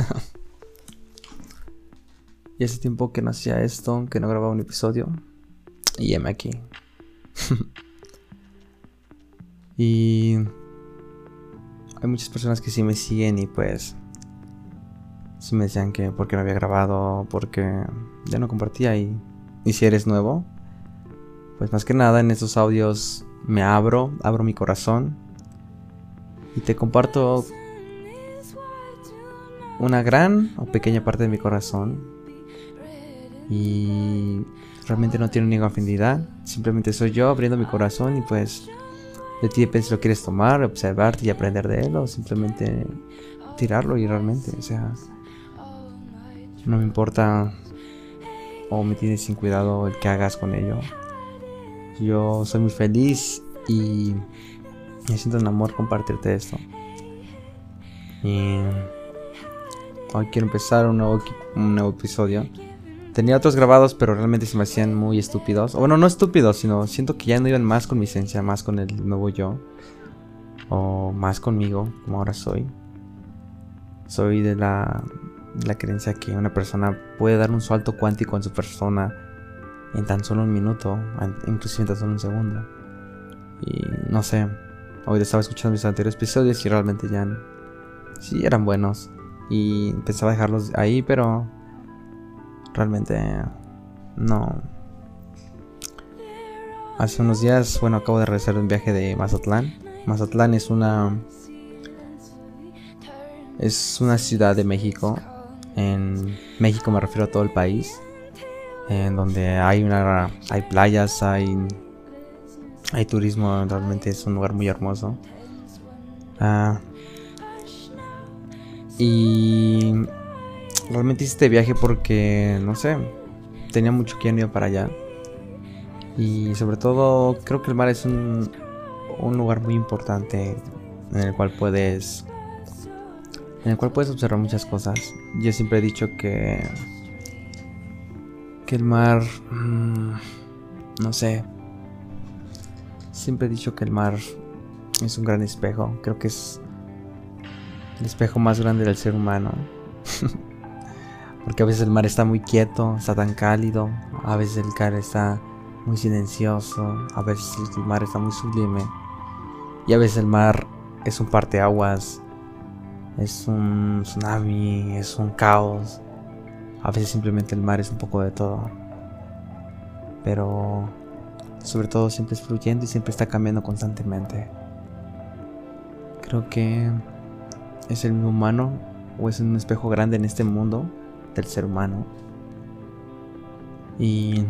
y hace tiempo que no hacía esto, que no grababa un episodio. Y me aquí. y hay muchas personas que sí me siguen y pues sí me decían que porque no había grabado, porque ya no compartía y, y si eres nuevo, pues más que nada en estos audios me abro, abro mi corazón y te comparto una gran o pequeña parte de mi corazón y realmente no tiene ninguna afinidad, simplemente soy yo abriendo mi corazón y pues de ti depende si lo quieres tomar, observarte y aprender de él o simplemente tirarlo y realmente, o sea, no me importa o me tienes sin cuidado el que hagas con ello. Yo soy muy feliz y me siento en amor compartirte esto. Y hoy quiero empezar un nuevo, un nuevo episodio. Tenía otros grabados, pero realmente se me hacían muy estúpidos. O bueno, no estúpidos, sino siento que ya no iban más con mi esencia, más con el nuevo yo. O más conmigo, como ahora soy. Soy de la, creencia que una persona puede dar un salto cuántico en su persona en tan solo un minuto, inclusive en tan solo un segundo. Y no sé, hoy estaba escuchando mis anteriores episodios y realmente ya sí eran buenos. Y pensaba dejarlos ahí, pero realmente no. Hace unos días, bueno, acabo de regresar un viaje de Mazatlán. Mazatlán es una es una ciudad de México. En México me refiero a todo el país en donde hay una hay playas, hay hay turismo, realmente es un lugar muy hermoso. Ah, y realmente hice este viaje porque, no sé, tenía mucho que ir para allá. Y sobre todo, creo que el mar es un, un lugar muy importante en el cual puedes en el cual puedes observar muchas cosas. Yo siempre he dicho que que el mar... Mm, no sé. Siempre he dicho que el mar es un gran espejo. Creo que es el espejo más grande del ser humano. Porque a veces el mar está muy quieto, está tan cálido. A veces el mar está muy silencioso. A veces el mar está muy sublime. Y a veces el mar es un parteaguas. Es un tsunami, es un caos. A veces simplemente el mar es un poco de todo. Pero sobre todo siempre es fluyendo y siempre está cambiando constantemente. Creo que es el humano o es un espejo grande en este mundo del ser humano. Y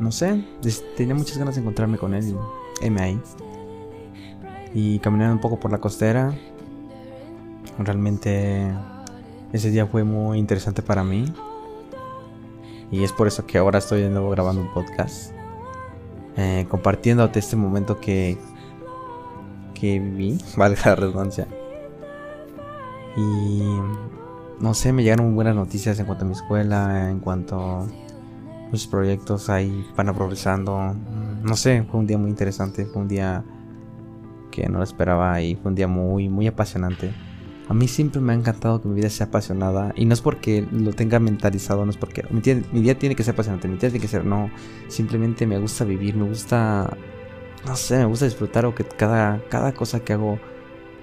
no sé, tenía muchas ganas de encontrarme con él, M ahí. Y caminando un poco por la costera, realmente ese día fue muy interesante para mí. Y es por eso que ahora estoy de nuevo grabando un podcast. Eh, compartiéndote este momento que, que viví, valga la redundancia. Y no sé, me llegaron buenas noticias en cuanto a mi escuela, en cuanto a muchos proyectos ahí van progresando. No sé, fue un día muy interesante, fue un día que no lo esperaba y fue un día muy, muy apasionante. A mí siempre me ha encantado que mi vida sea apasionada. Y no es porque lo tenga mentalizado, no es porque mi, día tiene que ser apasionante, mi día tiene que ser, no. Simplemente me gusta vivir, me gusta, no sé, me gusta disfrutar o que cada, cada cosa que hago,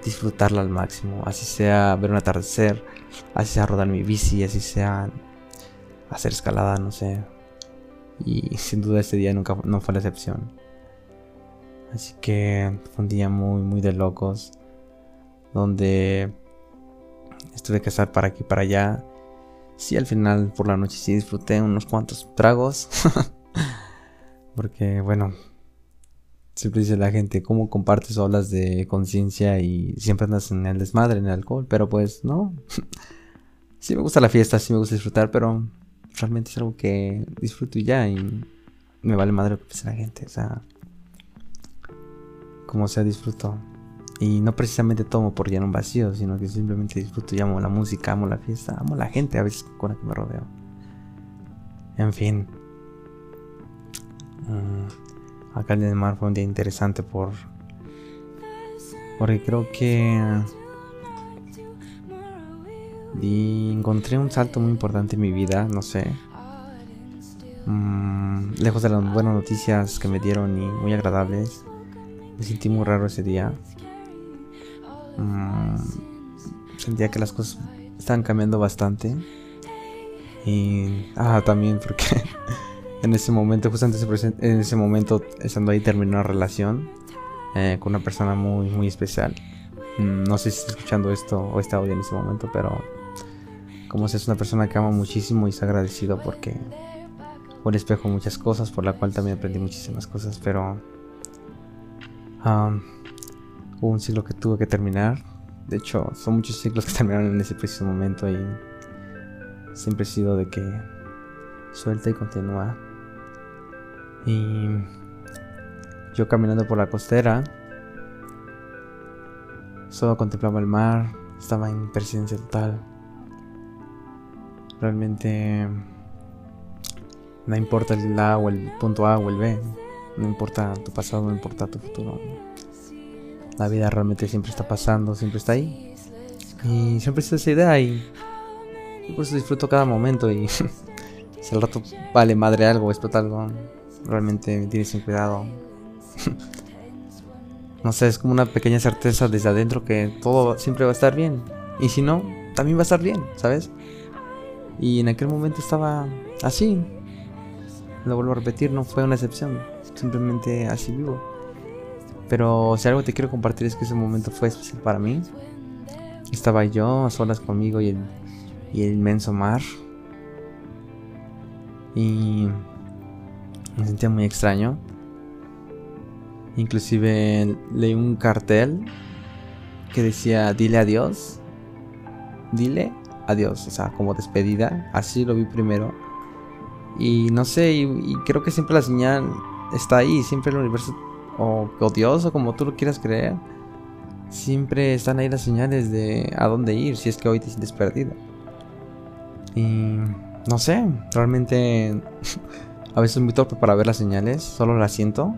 disfrutarla al máximo. Así sea ver un atardecer, así sea rodar mi bici, así sea hacer escalada, no sé. Y sin duda este día nunca no fue la excepción. Así que fue un día muy, muy de locos. Donde Estuve que estar para aquí para allá. Sí, al final por la noche sí disfruté unos cuantos tragos. Porque, bueno, siempre dice la gente, ¿cómo compartes olas de conciencia y siempre andas en el desmadre, en el alcohol? Pero pues no. sí me gusta la fiesta, sí me gusta disfrutar, pero realmente es algo que disfruto ya. Y me vale madre piensa la gente. O sea, como sea, disfruto. Y no precisamente tomo por llenar un vacío, sino que simplemente disfruto y amo la música, amo la fiesta, amo la gente a veces con la que me rodeo. En fin. Mm, acá en el mar fue un día interesante por. Porque creo que. Encontré un salto muy importante en mi vida, no sé. Mm, lejos de las buenas noticias que me dieron y muy agradables. Me sentí muy raro ese día. Mm, sentía que las cosas estaban cambiando bastante. Y. Ah, también porque en ese momento, justamente en ese momento, estando ahí, terminé una relación eh, con una persona muy, muy especial. Mm, no sé si está escuchando esto o este audio en ese momento, pero como si es una persona que amo muchísimo y está agradecido porque un espejo muchas cosas, por la cual también aprendí muchísimas cosas, pero hubo un ciclo que tuve que terminar. De hecho, son muchos ciclos que terminaron en ese preciso momento y siempre he sido de que suelta y continúa. Y yo caminando por la costera, solo contemplaba el mar, estaba en presencia total. Realmente no importa el A o el punto A o el B, no importa tu pasado, no importa tu futuro. La vida realmente siempre está pasando, siempre está ahí. Y siempre está esa idea y, por eso disfruto cada momento y si al rato vale madre algo, explota algo, realmente me tienes sin cuidado. no sé, es como una pequeña certeza desde adentro que todo siempre va a estar bien. Y si no, también va a estar bien, ¿sabes? Y en aquel momento estaba así. Lo vuelvo a repetir, no fue una excepción. Simplemente así vivo. Pero si algo te quiero compartir es que ese momento fue especial para mí. Estaba yo a solas conmigo y el, y el inmenso mar. Y me sentía muy extraño. Inclusive leí un cartel que decía dile adiós. Dile adiós, o sea, como despedida. Así lo vi primero. Y no sé, y, creo que siempre la señal está ahí, siempre el universo, o, Dios, o como tú lo quieras creer, siempre están ahí las señales de a dónde ir si es que hoy te sientes perdido. Y no sé, realmente a veces muy torpe para ver las señales, solo las siento,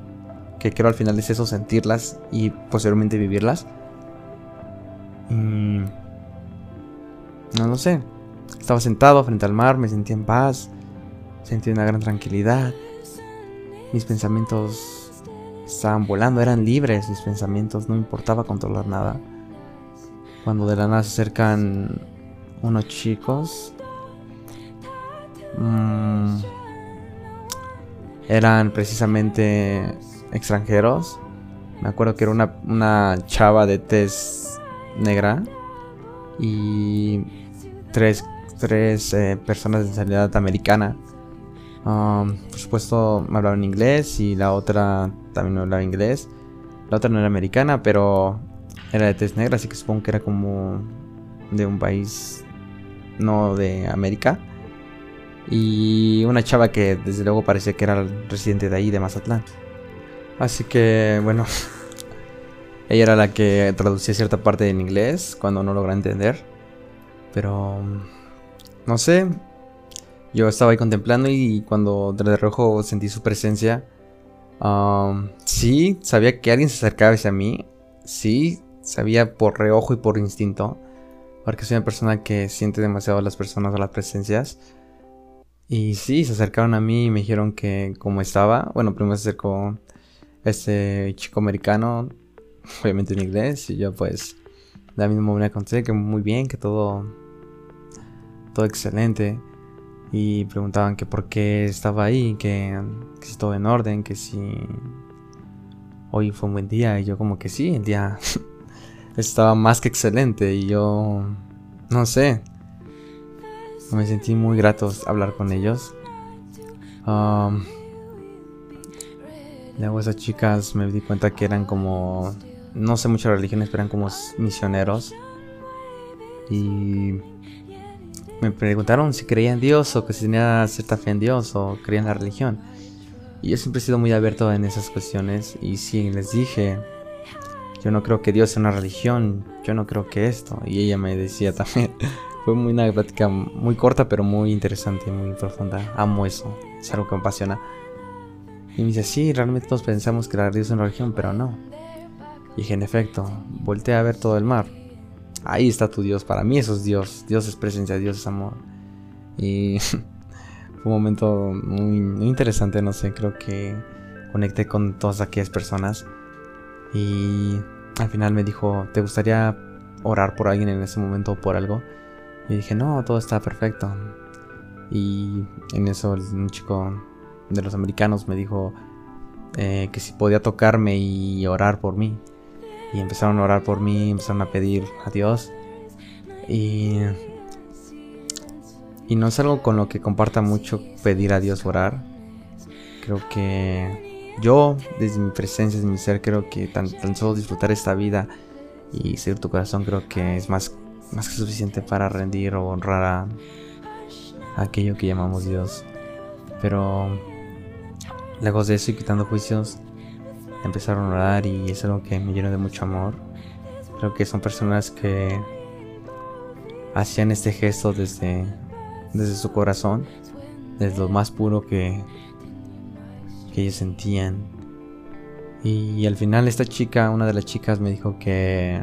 que creo al final es eso, sentirlas y posteriormente vivirlas. Y no lo sé. Estaba sentado frente al mar, me sentía en paz, sentía una gran tranquilidad. Mis pensamientos estaban volando, eran libres mis pensamientos, no importaba controlar nada. Cuando de la nada se acercan unos chicos, mmm, eran precisamente extranjeros. Me acuerdo que era una, una chava de tez negra y tres, tres eh, personas de nacionalidad americana. Um, por supuesto, me hablaban inglés y la otra también me hablaba inglés. La otra no era americana, pero era de tez negra, así que supongo que era como de un país no de América. Y una chava que desde luego parecía que era residente de ahí, de Mazatlán. Así que, bueno, ella era la que traducía cierta parte en inglés cuando no logra entender. Pero, no sé, yo estaba ahí contemplando y cuando de reojo sentí su presencia, sí, sabía que alguien se acercaba hacia mí, sí, sabía por reojo y por instinto, porque soy una persona que siente demasiado las personas o las presencias. Y sí, se acercaron a mí y me dijeron que como estaba, bueno, primero se acercó este chico americano, obviamente en inglés, y yo pues la misma manera conté que muy bien, que todo, todo excelente. Y preguntaban que por qué estaba ahí, que, si todo en orden, que si hoy fue un buen día. Y yo como que sí, el día estaba más que excelente. Y yo, no sé, me sentí muy grato hablar con ellos. Um, luego esas chicas me di cuenta que eran como, no sé muchas religiones, pero eran como misioneros. Y me preguntaron si creía en Dios o que si tenía cierta fe en Dios o creía en la religión. Y yo siempre he sido muy abierto en esas cuestiones y sí, les dije, yo no creo que Dios sea una religión, yo no creo que esto. Y ella me decía también, fue muy una plática muy corta pero muy interesante, muy profunda. Amo eso, es algo que me apasiona. Y me dice, sí, realmente todos pensamos que la Dios es una religión, pero no. Y dije, en efecto, volteé a ver todo el mar. ahí está tu Dios. Para mí eso es Dios. Dios es presencia, Dios es amor. Y fue un momento muy, muy interesante, no sé, creo que conecté con todas aquellas personas. Y al final me dijo, ¿te gustaría orar por alguien en ese momento o por algo? Y dije, no, todo está perfecto. Y en eso un chico de los americanos me dijo eh, que si podía tocarme y orar por mí. Y empezaron a orar por mí, empezaron a pedir a Dios. Y, y no es algo con lo que comparta mucho pedir a Dios orar. Creo que yo, desde mi presencia, desde mi ser, creo que tan, tan solo disfrutar esta vida y seguir tu corazón, creo que es más, más que suficiente para rendir o honrar a, aquello que llamamos Dios. Pero lejos de eso y quitando juicios, empezaron a orar y es algo que me llenó de mucho amor. Creo que son personas que hacían este gesto desde, desde su corazón, desde lo más puro que, que ellos sentían. Y, al final esta chica, una de las chicas me dijo que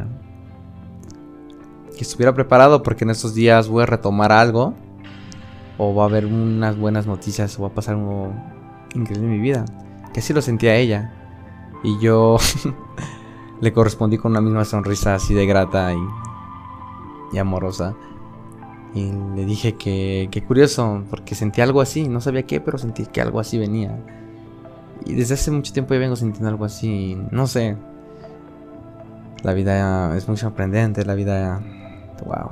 que estuviera preparado porque en estos días voy a retomar algo o va a haber unas buenas noticias o va a pasar algo increíble en mi vida. Que así lo sentía ella. Y yo le correspondí con una misma sonrisa así de grata y, amorosa. Y le dije que, que curioso, porque sentí algo así, no sabía qué, pero sentí que algo así venía. Y desde hace mucho tiempo ya vengo sintiendo algo así, no sé. La vida es muy sorprendente, la vida... Wow.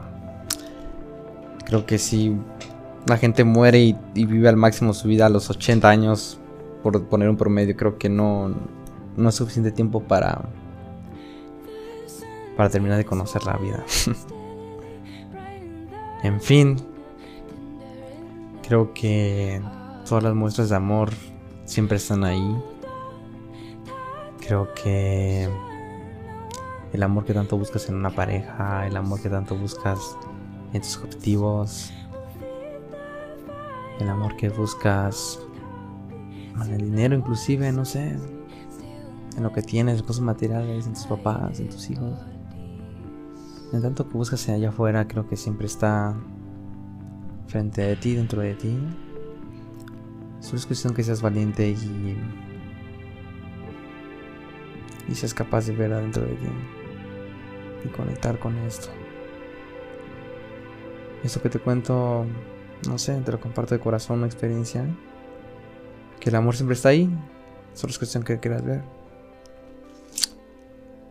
Creo que sí la gente muere y, vive al máximo su vida a los 80 años, por poner un promedio, creo que no, no es suficiente tiempo para, para terminar de conocer la vida. en fin, creo que todas las muestras de amor siempre están ahí. Creo que el amor que tanto buscas en una pareja, el amor que tanto buscas en tus objetivos, el amor que buscas en el dinero inclusive, no sé, en lo que tienes, cosas materiales, en tus papás, en tus hijos. En tanto que buscas allá afuera, creo que siempre está frente a ti, dentro de ti. Solo es cuestión que seas valiente y, y seas capaz de ver adentro de ti y conectar con esto. Esto que te cuento no sé, te lo comparto de corazón, una experiencia. Que el amor siempre está ahí. Solo es cuestión que quieras ver.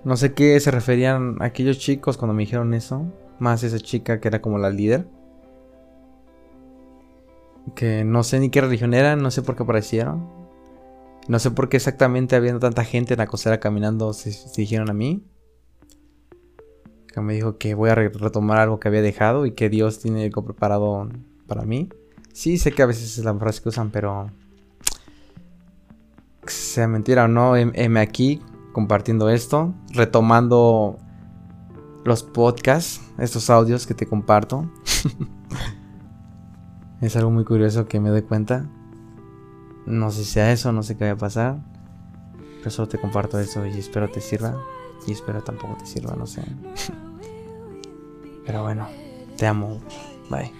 No sé qué se referían aquellos chicos cuando me dijeron eso. Más esa chica que era como la líder. Que no sé ni qué religión era, no sé por qué aparecieron. No sé por qué exactamente habiendo tanta gente en la costera caminando se, se dijeron a mí. Que me dijo que voy a retomar algo que había dejado y que Dios tiene algo preparado para mí. Sí, sé que a veces es la frase que usan, pero sea mentira o no, heme aquí compartiendo esto, retomando los podcasts, estos audios que te comparto. es algo muy curioso que me doy cuenta. No sé si sea eso, no sé qué va a pasar. Pero solo te comparto eso y espero te sirva. Y espero tampoco te sirva, no sé. Pero bueno, te amo. Bye.